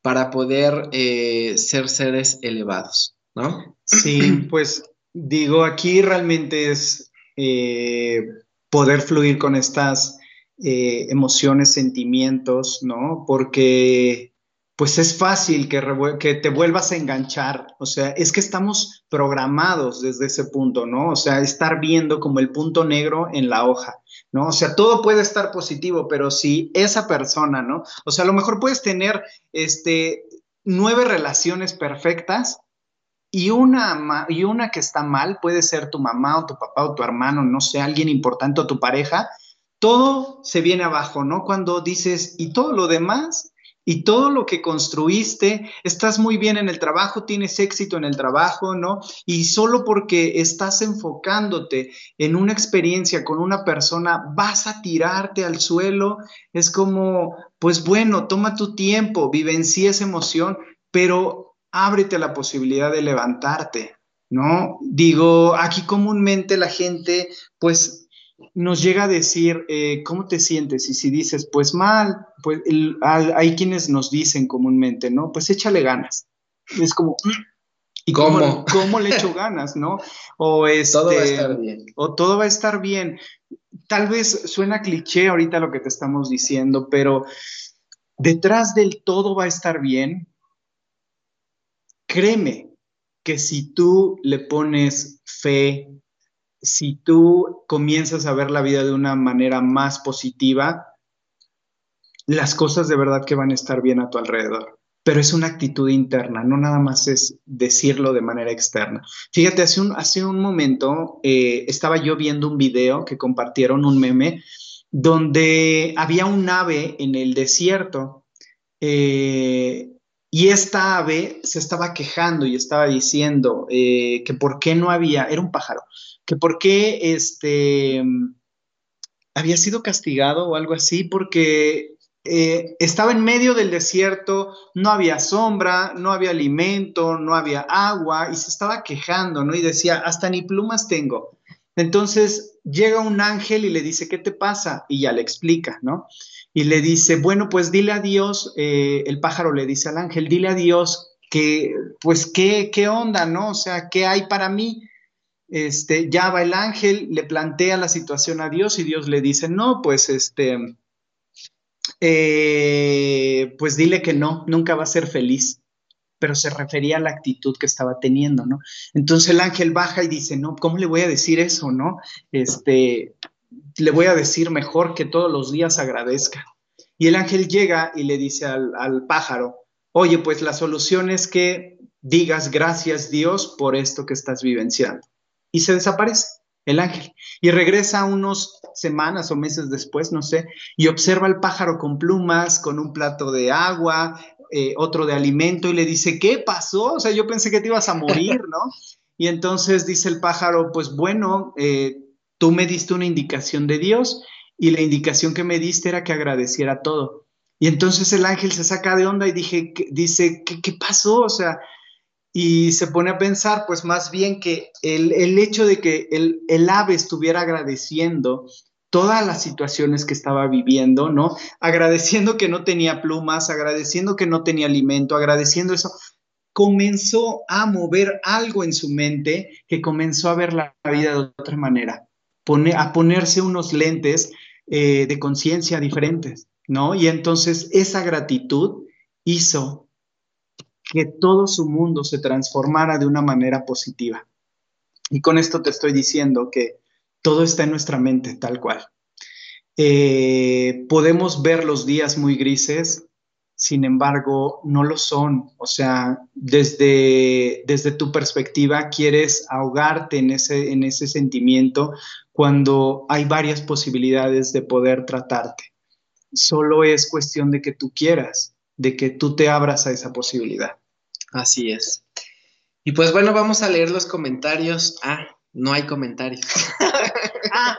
para poder eh, ser seres elevados, ¿no? Sí, pues digo, aquí realmente es eh, poder fluir con estas eh, emociones, sentimientos, ¿no? Porque pues es fácil que, que, te vuelvas a enganchar. O sea, es que estamos programados desde ese punto, ¿no? O sea, estar viendo como el punto negro en la hoja, ¿no? O sea, todo puede estar positivo, pero si esa persona, ¿no? O sea, a lo mejor puedes tener, este, nueve relaciones perfectas y una, y una que está mal, puede ser tu mamá o tu papá o tu hermano, no sé, alguien importante o tu pareja, todo se viene abajo, ¿no? Cuando dices, y todo lo demás y todo lo que construiste, estás muy bien en el trabajo, tienes éxito en el trabajo, ¿no? Y solo porque estás enfocándote en una experiencia con una persona, vas a tirarte al suelo. Es como, pues bueno, toma tu tiempo, vivencia esa emoción, pero ábrete la posibilidad de levantarte, ¿no? Digo, aquí comúnmente la gente, pues nos llega a decir eh, cómo te sientes y si dices, pues mal, pues hay quienes nos dicen comúnmente, ¿no? Pues échale ganas. Es como, ¿y cómo, cómo, le echo ganas, no? O este, todo va a estar bien. O todo va a estar bien. Tal vez suena cliché ahorita lo que te estamos diciendo, pero detrás del todo va a estar bien, créeme que si tú le pones fe, si tú comienzas a ver la vida de una manera más positiva, las cosas de verdad que van a estar bien a tu alrededor. Pero es una actitud interna, no nada más es decirlo de manera externa. Fíjate, hace un, hace un momento eh, estaba yo viendo un video que compartieron, un meme, donde había un ave en el desierto eh, y esta ave se estaba quejando y estaba diciendo eh, que por qué no había, era un pájaro, que por qué este, había sido castigado o algo así, porque eh, estaba en medio del desierto, no había sombra, no había alimento, no había agua, y se estaba quejando, ¿no? Y decía, hasta ni plumas tengo. Entonces llega un ángel y le dice, ¿qué te pasa? Y ya le explica, ¿no? Y le dice, bueno, pues dile a Dios, eh, el pájaro le dice al ángel, dile a Dios que, pues, ¿qué, qué onda, no? O sea, ¿qué hay para mí? este, ya va el ángel, le plantea la situación a Dios y Dios le dice, no, pues este, eh, pues dile que no, nunca va a ser feliz, pero se refería a la actitud que estaba teniendo, ¿no? Entonces el ángel baja y dice, no, ¿cómo le voy a decir eso, no? Este, le voy a decir mejor que todos los días agradezca. Y el ángel llega y le dice al, al pájaro, oye, pues la solución es que digas gracias Dios por esto que estás vivenciando y se desaparece el ángel y regresa unos semanas o meses después, no sé, y observa al pájaro con plumas, con un plato de agua, eh, otro de alimento y le dice, ¿qué pasó? O sea, yo pensé que te ibas a morir, ¿no? Y entonces dice el pájaro, pues bueno, eh, tú me diste una indicación de Dios y la indicación que me diste era que agradeciera todo. Y entonces el ángel se saca de onda y dije, dice, ¿qué, ¿qué pasó? O sea, y se pone a pensar, pues más bien que el, hecho de que el, el, ave estuviera agradeciendo todas las situaciones que estaba viviendo, ¿no? Agradeciendo que no tenía plumas, agradeciendo que no tenía alimento, agradeciendo eso, comenzó a mover algo en su mente que comenzó a ver la vida de otra manera, a ponerse unos lentes eh, de conciencia diferentes, ¿no? Y entonces esa gratitud hizo que todo su mundo se transformara de una manera positiva. Y con esto te estoy diciendo que todo está en nuestra mente, tal cual. Eh, podemos ver los días muy grises, sin embargo, no lo son. O sea, desde, desde tu perspectiva, quieres ahogarte en ese, en ese sentimiento cuando hay varias posibilidades de poder tratarte. Solo es cuestión de que tú quieras de que tú te abras a esa posibilidad. Así es. Y pues bueno, vamos a leer los comentarios. Ah, no hay comentarios. ah,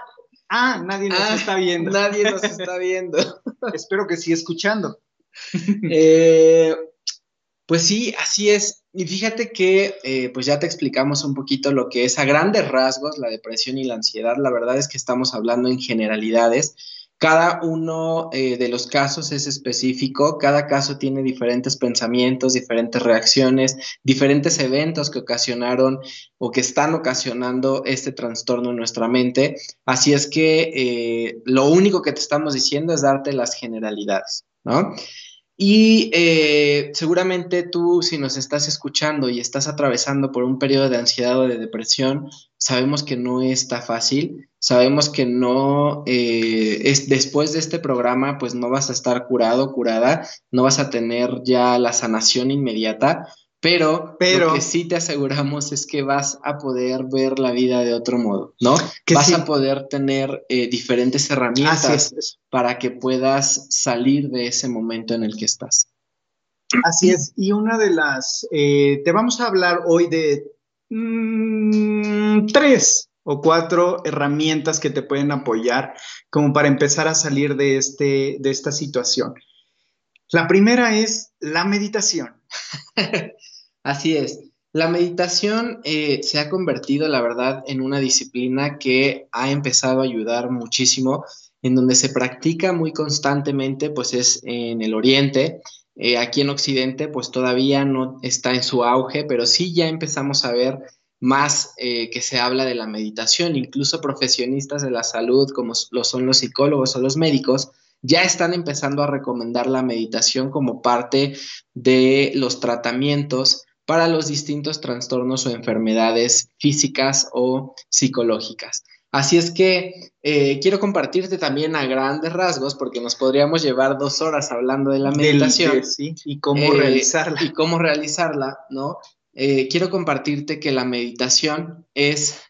ah, nadie nos ah, está viendo. Nadie nos está viendo. Espero que sí escuchando. Eh, pues sí, así es. Y fíjate que, eh, pues ya te explicamos un poquito lo que es a grandes rasgos la depresión y la ansiedad. La verdad es que estamos hablando en generalidades. Cada uno eh, de los casos es específico, cada caso tiene diferentes pensamientos, diferentes reacciones, diferentes eventos que ocasionaron o que están ocasionando este trastorno en nuestra mente. Así es que lo único que te estamos diciendo es darte las generalidades, ¿no? Y eh, seguramente tú, si nos estás escuchando y estás atravesando por un periodo de ansiedad o de depresión, sabemos que no está fácil, sabemos que no, eh, es, después de este programa, pues no vas a estar curado, curada, no vas a tener ya la sanación inmediata, pero, lo que sí te aseguramos es que vas a poder ver la vida de otro modo, ¿no? Que vas a poder tener eh, diferentes herramientas para que puedas salir de ese momento en el que estás. Así es, y una de las, eh, te vamos a hablar hoy de mm, tres o cuatro herramientas que te pueden apoyar como para empezar a salir de, este, de esta situación. La primera es la meditación. Así es. La meditación eh, se ha convertido, la verdad, en una disciplina que ha empezado a ayudar muchísimo, en donde se practica muy constantemente, pues es en el Oriente. Eh, aquí en Occidente, pues todavía no está en su auge, pero sí ya empezamos a ver más eh, que se habla de la meditación. Incluso profesionistas de la salud, como lo son los psicólogos o los médicos, ya están empezando a recomendar la meditación como parte de los tratamientos para los distintos trastornos o enfermedades físicas o psicológicas. Así es que eh, quiero compartirte también a grandes rasgos, porque nos podríamos llevar dos horas hablando de la meditación. y cómo eh, realizarla. Y cómo realizarla, ¿no? Eh, quiero compartirte que la meditación es,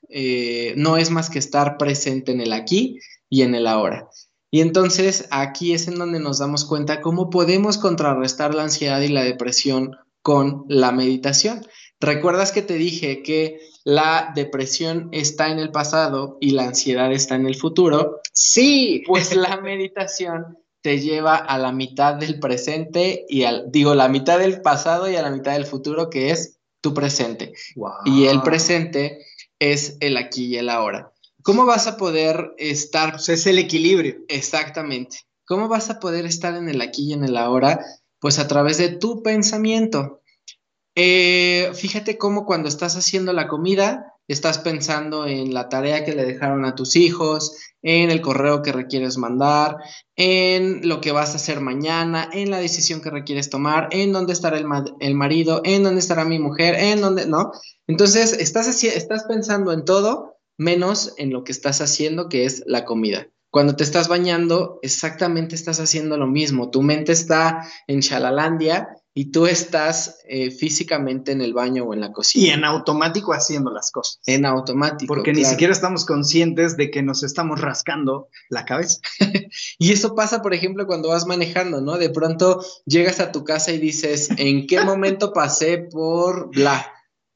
no es más que estar presente en el aquí y en el ahora. Y entonces aquí es en donde nos damos cuenta cómo podemos contrarrestar la ansiedad y la depresión con la meditación. ¿Recuerdas que te dije que la depresión está en el pasado y la ansiedad está en el futuro? Sí. Pues la meditación te lleva a la mitad del presente y al, digo, la mitad del pasado y a la mitad del futuro, que es tu presente. Y el presente es el aquí y el ahora. ¿Cómo vas a poder estar? Pues es el equilibrio. Exactamente. ¿Cómo vas a poder estar en el aquí y en el ahora? Pues a través de tu pensamiento. Eh, fíjate cómo cuando estás haciendo la comida, estás pensando en la tarea que le dejaron a tus hijos, en el correo que requieres mandar, en lo que vas a hacer mañana, en la decisión que requieres tomar, en dónde estará el, el marido, en dónde estará mi mujer, en dónde, ¿no? Entonces, estás, estás pensando en todo menos en lo que estás haciendo, que es la comida. Cuando te estás bañando, exactamente estás haciendo lo mismo. Tu mente está en Shalalandia y tú estás eh, físicamente en el baño o en la cocina. Y en automático haciendo las cosas. En automático. Porque ni siquiera estamos conscientes de que nos estamos rascando la cabeza. y eso pasa, por ejemplo, cuando vas manejando, ¿no? De pronto llegas a tu casa y dices, ¿en qué momento pasé por bla?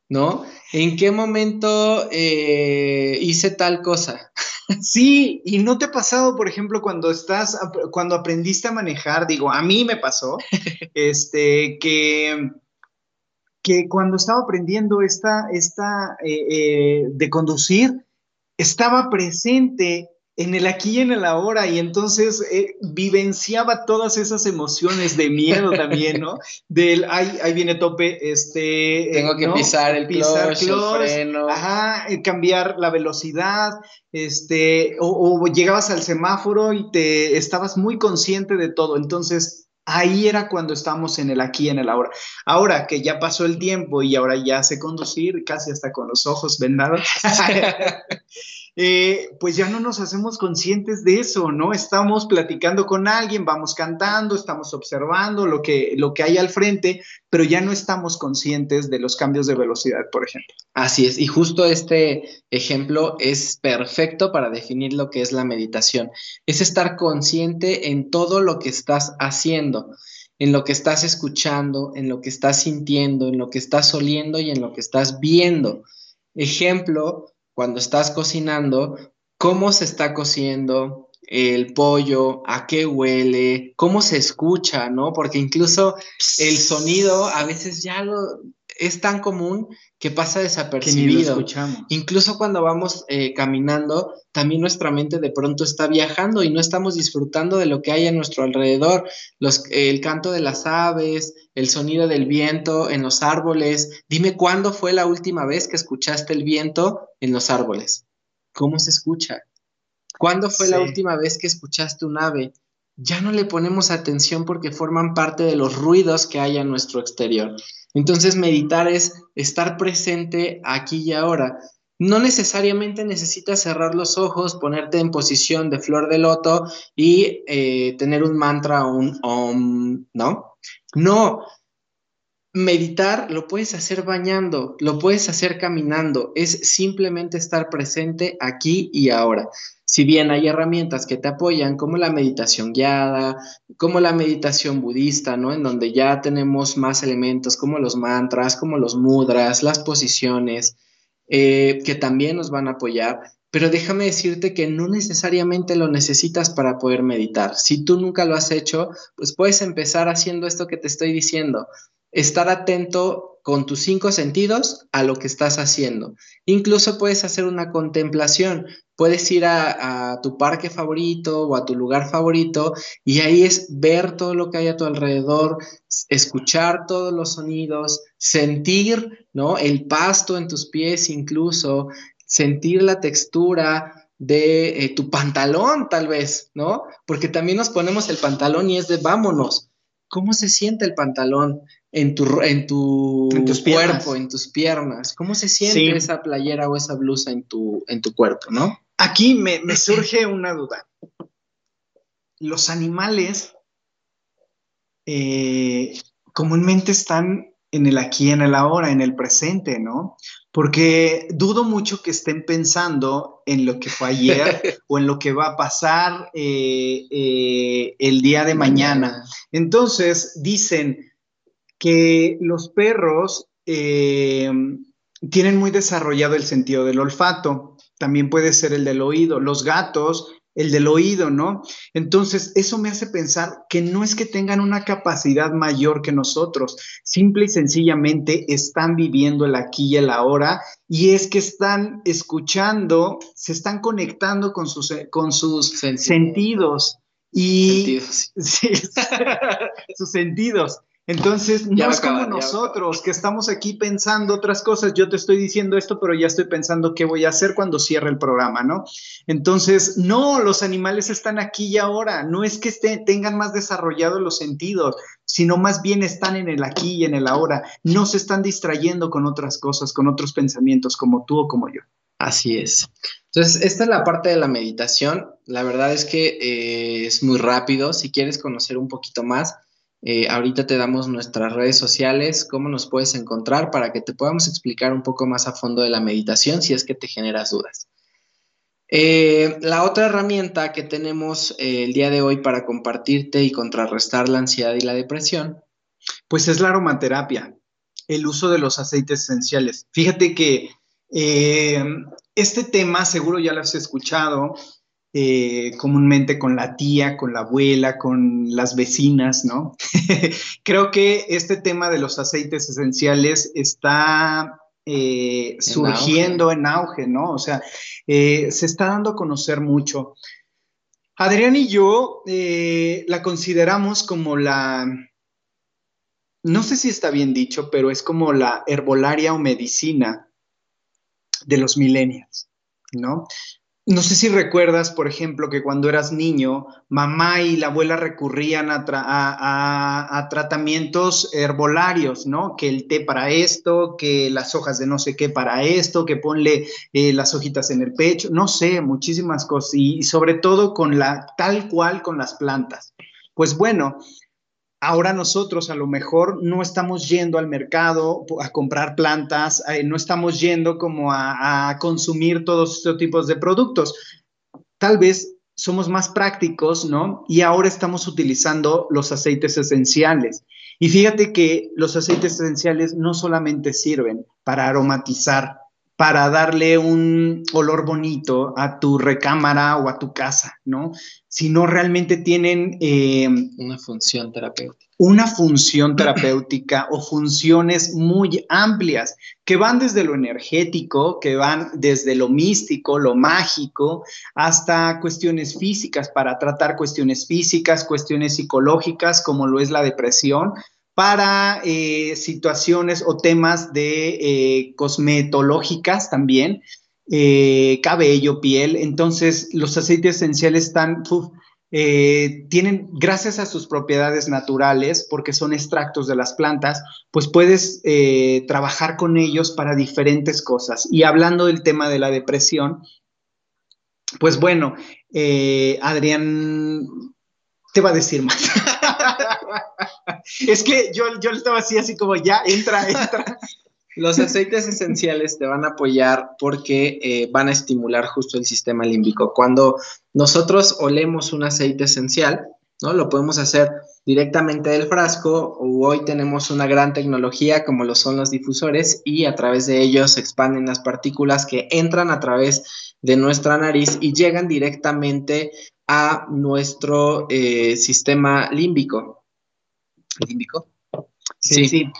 ¿No? ¿En qué momento eh, hice tal cosa? Sí, y no te ha pasado, por ejemplo, cuando estás, cuando aprendiste a manejar, digo, a mí me pasó, este, que, que cuando estaba aprendiendo esta, esta eh, eh, de conducir, estaba presente en el aquí y en el ahora, y entonces eh, vivenciaba todas esas emociones de miedo también, ¿no? Del, ay, ahí viene tope, este... Tengo que pisar el pisar freno. Ajá, eh, cambiar la velocidad, este, o, llegabas al semáforo y te estabas muy consciente de todo, entonces Ahí era cuando estamos en el aquí y en el ahora. Ahora que ya pasó el tiempo y ahora ya sé conducir, casi hasta con los ojos vendados, Eh, pues ya no nos hacemos conscientes de eso, ¿no? Estamos platicando con alguien, vamos cantando, estamos observando lo que, lo que hay al frente, pero ya no estamos conscientes de los cambios de velocidad, por ejemplo. Así es, y justo este ejemplo es perfecto para definir lo que es la meditación. Es estar consciente en todo lo que estás haciendo en lo que estás escuchando, en lo que estás sintiendo, en lo que estás oliendo y en lo que estás viendo. Ejemplo, cuando estás cocinando, cómo se está cociendo el pollo, a qué huele, cómo se escucha, ¿no? Porque incluso el sonido a veces ya lo es tan común que pasa desapercibido. Incluso cuando vamos eh, caminando, también nuestra mente de pronto está viajando y no estamos disfrutando de lo que hay a nuestro alrededor. Los, el canto de las aves, el sonido del viento en los árboles. Dime cuándo fue la última vez que escuchaste el viento en los árboles. ¿Cómo se escucha? ¿Cuándo fue la última vez que escuchaste un ave? Ya no le ponemos atención porque forman parte de los ruidos que hay a nuestro exterior. Entonces, meditar es estar presente aquí y ahora. No necesariamente necesitas cerrar los ojos, ponerte en posición de flor de loto y eh, tener un mantra o un om, ¿no? No. Meditar lo puedes hacer bañando, lo puedes hacer caminando, es simplemente estar presente aquí y ahora. Si bien hay herramientas que te apoyan, como la meditación guiada, como la meditación budista, ¿no? En donde ya tenemos más elementos como los mantras, como los mudras, las posiciones, eh, que también nos van a apoyar. Pero déjame decirte que no necesariamente lo necesitas para poder meditar. Si tú nunca lo has hecho, pues puedes empezar haciendo esto que te estoy diciendo. Estar atento con tus cinco sentidos a lo que estás haciendo. Incluso puedes hacer una contemplación, puedes ir a, tu parque favorito o a tu lugar favorito y ahí es ver todo lo que hay a tu alrededor, escuchar todos los sonidos, sentir, ¿no? El pasto en tus pies incluso, sentir la textura de eh, tu pantalón tal vez, ¿no? Porque también nos ponemos el pantalón y es de vámonos. ¿Cómo se siente el pantalón? en tu, en tu cuerpo, en tus piernas. ¿Cómo se siente esa playera o esa blusa en tu, en tu cuerpo, no? Aquí me, surge una duda. Los animales eh, comúnmente están en el aquí, en el ahora, en el presente, ¿no? Porque dudo mucho que estén pensando en lo que fue ayer o en lo que va a pasar eh, eh, el día de mañana. Entonces, dicen, que los perros eh, tienen muy desarrollado el sentido del olfato, también puede ser el del oído, los gatos, el del oído, ¿no? Entonces, eso me hace pensar que no es que tengan una capacidad mayor que nosotros, simple y sencillamente están viviendo el aquí y el ahora y es que están escuchando, se están conectando con sus, con sus sentidos. Y sus sentidos. Entonces, no es como nosotros que estamos aquí pensando otras cosas. Yo te estoy diciendo esto, pero ya estoy pensando qué voy a hacer cuando cierre el programa, ¿no? Entonces, no, los animales están aquí y ahora. No es que tengan más desarrollados los sentidos, sino más bien están en el aquí y en el ahora. No se están distrayendo con otras cosas, con otros pensamientos como tú o como yo. Así es. Entonces, esta es la parte de la meditación. La verdad es que eh, es muy rápido. Si quieres conocer un poquito más, eh, ahorita te damos nuestras redes sociales, cómo nos puedes encontrar para que te podamos explicar un poco más a fondo de la meditación si es que te generas dudas. Eh, la otra herramienta que tenemos eh, el día de hoy para compartirte y contrarrestar la ansiedad y la depresión. Pues es la aromaterapia, el uso de los aceites esenciales. Fíjate que este tema seguro ya lo has escuchado, eh, comúnmente con la tía, con la abuela, con las vecinas, ¿no? Creo que este tema de los aceites esenciales está eh, surgiendo en auge, ¿no? O sea, eh, se está dando a conocer mucho. Adrián y yo la consideramos como la, no sé si está bien dicho, pero es como la herbolaria o medicina de los millennials, ¿no? No sé si recuerdas, por ejemplo, que cuando eras niño, mamá y la abuela recurrían a, tratamientos herbolarios, ¿no? Que el té para esto, que las hojas de no sé qué para esto, que ponle eh, las hojitas en el pecho, no sé, muchísimas cosas. Y, y sobre todo con la, tal cual con las plantas. Pues bueno, Ahora nosotros a lo mejor no estamos yendo al mercado a comprar plantas, eh, no estamos yendo como a, consumir todos estos tipos de productos. Tal vez somos más prácticos, ¿no? Y ahora estamos utilizando los aceites esenciales. Y fíjate que los aceites esenciales no solamente sirven para aromatizar, para darle un olor bonito a tu recámara o a tu casa, ¿no? Sino realmente tienen... Eh, una función terapéutica. Una función terapéutica o funciones muy amplias que van desde lo energético, que van desde lo místico, lo mágico, hasta cuestiones físicas, para tratar cuestiones físicas, cuestiones psicológicas, como lo es la depresión, para eh, situaciones o temas de eh, cosmetológicas también, eh, cabello, piel. Entonces, los aceites esenciales están, tienen, gracias a sus propiedades naturales, porque son extractos de las plantas, pues puedes trabajar con ellos para diferentes cosas. Y hablando del tema de la depresión, pues bueno, Adrián te va a decir más. es que yo, yo estaba así, así como ya, entra, entra. Los aceites esenciales te van a apoyar porque eh, van a estimular justo el sistema límbico. Cuando nosotros olemos un aceite esencial, ¿no? Lo podemos hacer directamente del frasco o hoy tenemos una gran tecnología como lo son los difusores y a través de ellos se expanden las partículas que entran a través de nuestra nariz y llegan directamente a nuestro eh, sistema límbico límbico. Sí, sí.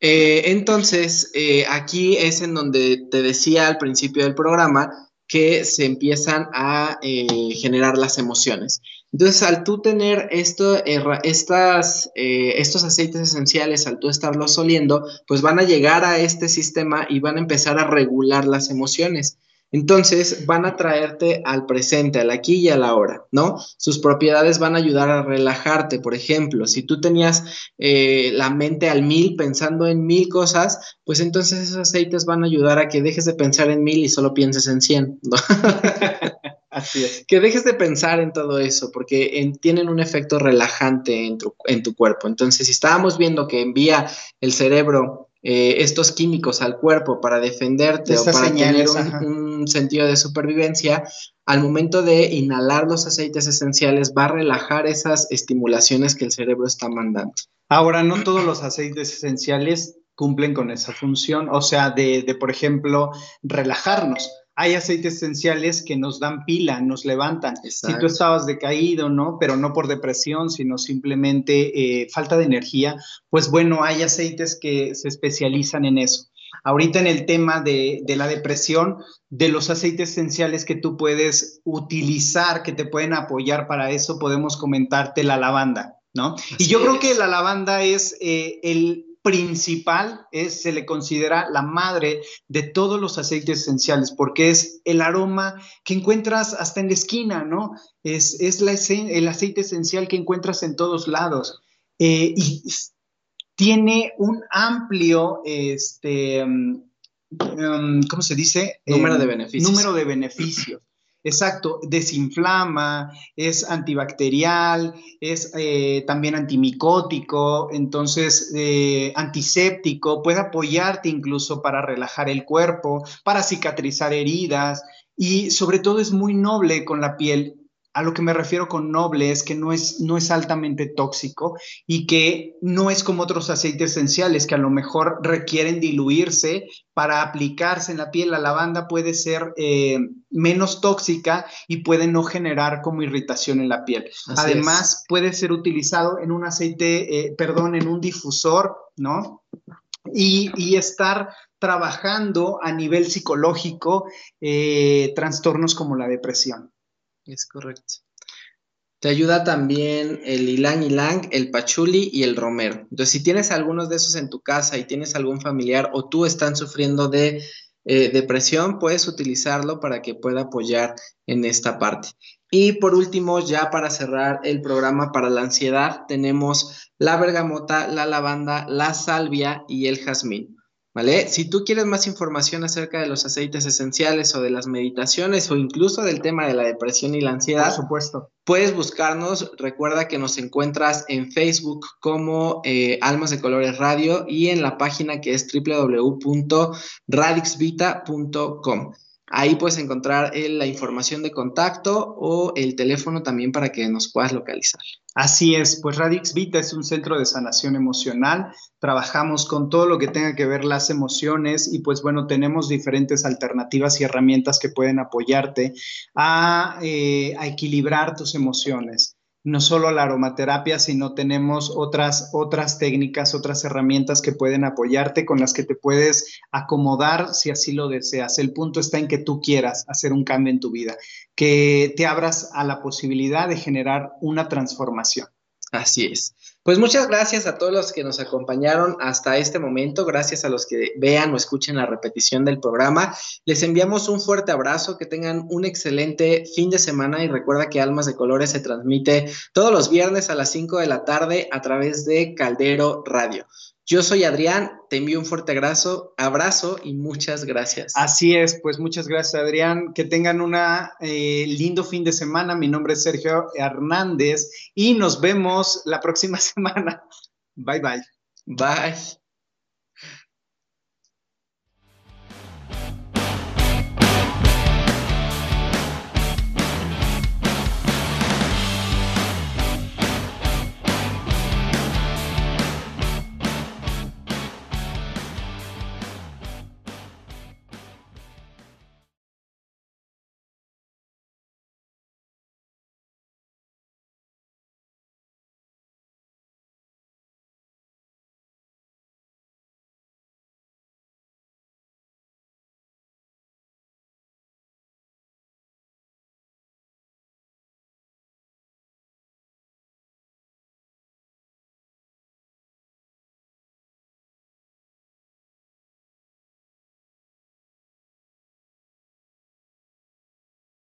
Eh, entonces, eh, aquí es en donde te decía al principio del programa que se empiezan a eh, generar las emociones. Entonces, al tú tener esto, estas, estos aceites esenciales, al tú estarlos oliendo, pues van a llegar a este sistema y van a empezar a regular las emociones. Entonces van a traerte al presente, al aquí y a la hora, ¿no? Sus propiedades van a ayudar a relajarte. Por ejemplo, si tú tenías eh, la mente al mil pensando en mil cosas, pues entonces esos aceites van a ayudar a que dejes de pensar en mil y solo pienses en cien, ¿no? Así es. Que dejes de pensar en todo eso, porque tienen un efecto relajante en tu, en tu cuerpo. Entonces, si estábamos viendo que envía el cerebro eh, estos químicos al cuerpo para defenderte o para tener un, sentido de supervivencia, al momento de inhalar los aceites esenciales va a relajar esas estimulaciones que el cerebro está mandando. Ahora, no todos los aceites esenciales cumplen con esa función, o sea, de, de por ejemplo, relajarnos hay aceites esenciales que nos dan pila, nos levantan. Si tú estabas decaído, ¿no? Pero no por depresión, sino simplemente eh, falta de energía, pues bueno, hay aceites que se especializan en eso. Ahorita en el tema de, la depresión, de los aceites esenciales que tú puedes utilizar, que te pueden apoyar para eso, podemos comentarte la lavanda, ¿no? y yo creo que la lavanda es eh, el principal es, se le considera la madre de todos los aceites esenciales, porque es el aroma que encuentras hasta en la esquina, ¿no? Es, es la, el aceite esencial que encuentras en todos lados. Eh, y tiene un amplio, este, mm, mm, ¿cómo se dice? Número de beneficios. Número de beneficios. Exacto, desinflama, es antibacterial, es eh, también antimicótico, entonces eh, antiséptico, puede apoyarte incluso para relajar el cuerpo, para cicatrizar heridas y sobre todo es muy noble con la piel a lo que me refiero con noble es que no es, no es altamente tóxico y que no es como otros aceites esenciales que a lo mejor requieren diluirse para aplicarse en la piel. La lavanda puede ser eh, menos tóxica y puede no generar como irritación en la piel. Además, puede ser utilizado en un aceite, eh, perdón, en un difusor, ¿no? Y, estar trabajando a nivel psicológico eh, trastornos como la depresión. Es correcto. Te ayuda también el ylang ylang, el pachuli y el romero. Entonces, si tienes algunos de esos en tu casa y tienes algún familiar o tú están sufriendo de eh, depresión, puedes utilizarlo para que pueda apoyar en esta parte. Y por último, ya para cerrar el programa para la ansiedad, tenemos la bergamota, la lavanda, la salvia y el jazmín. ¿Vale? Si tú quieres más información acerca de los aceites esenciales o de las meditaciones o incluso del tema de la depresión y la ansiedad, Por supuesto. puedes buscarnos. Recuerda que nos encuentras en Facebook como eh, Almas de Colores Radio y en la página que es www.radixvita.com. Ahí puedes encontrar la información de contacto o el teléfono también para que nos puedas localizar. Así es, pues Radix Vita es un centro de sanación emocional. Trabajamos con todo lo que tenga que ver las emociones y pues bueno, tenemos diferentes alternativas y herramientas que pueden apoyarte a, eh, a equilibrar tus emociones no solo la aromaterapia, sino tenemos otras, otras técnicas, otras herramientas que pueden apoyarte, con las que te puedes acomodar si así lo deseas. El punto está en que tú quieras hacer un cambio en tu vida, que te abras a la posibilidad de generar una transformación. Así es. Pues muchas gracias a todos los que nos acompañaron hasta este momento, gracias a los que vean o escuchen la repetición del programa. Les enviamos un fuerte abrazo, que tengan un excelente fin de semana y recuerda que Almas de Colores se transmite todos los viernes a las 5 de la tarde a través de Caldero Radio. Yo soy Adrián, te envío un fuerte abrazo, abrazo y muchas gracias. Así es, pues muchas gracias Adrián, que tengan un eh, lindo fin de semana. Mi nombre es Sergio Hernández y nos vemos la próxima semana. Bye bye. Bye.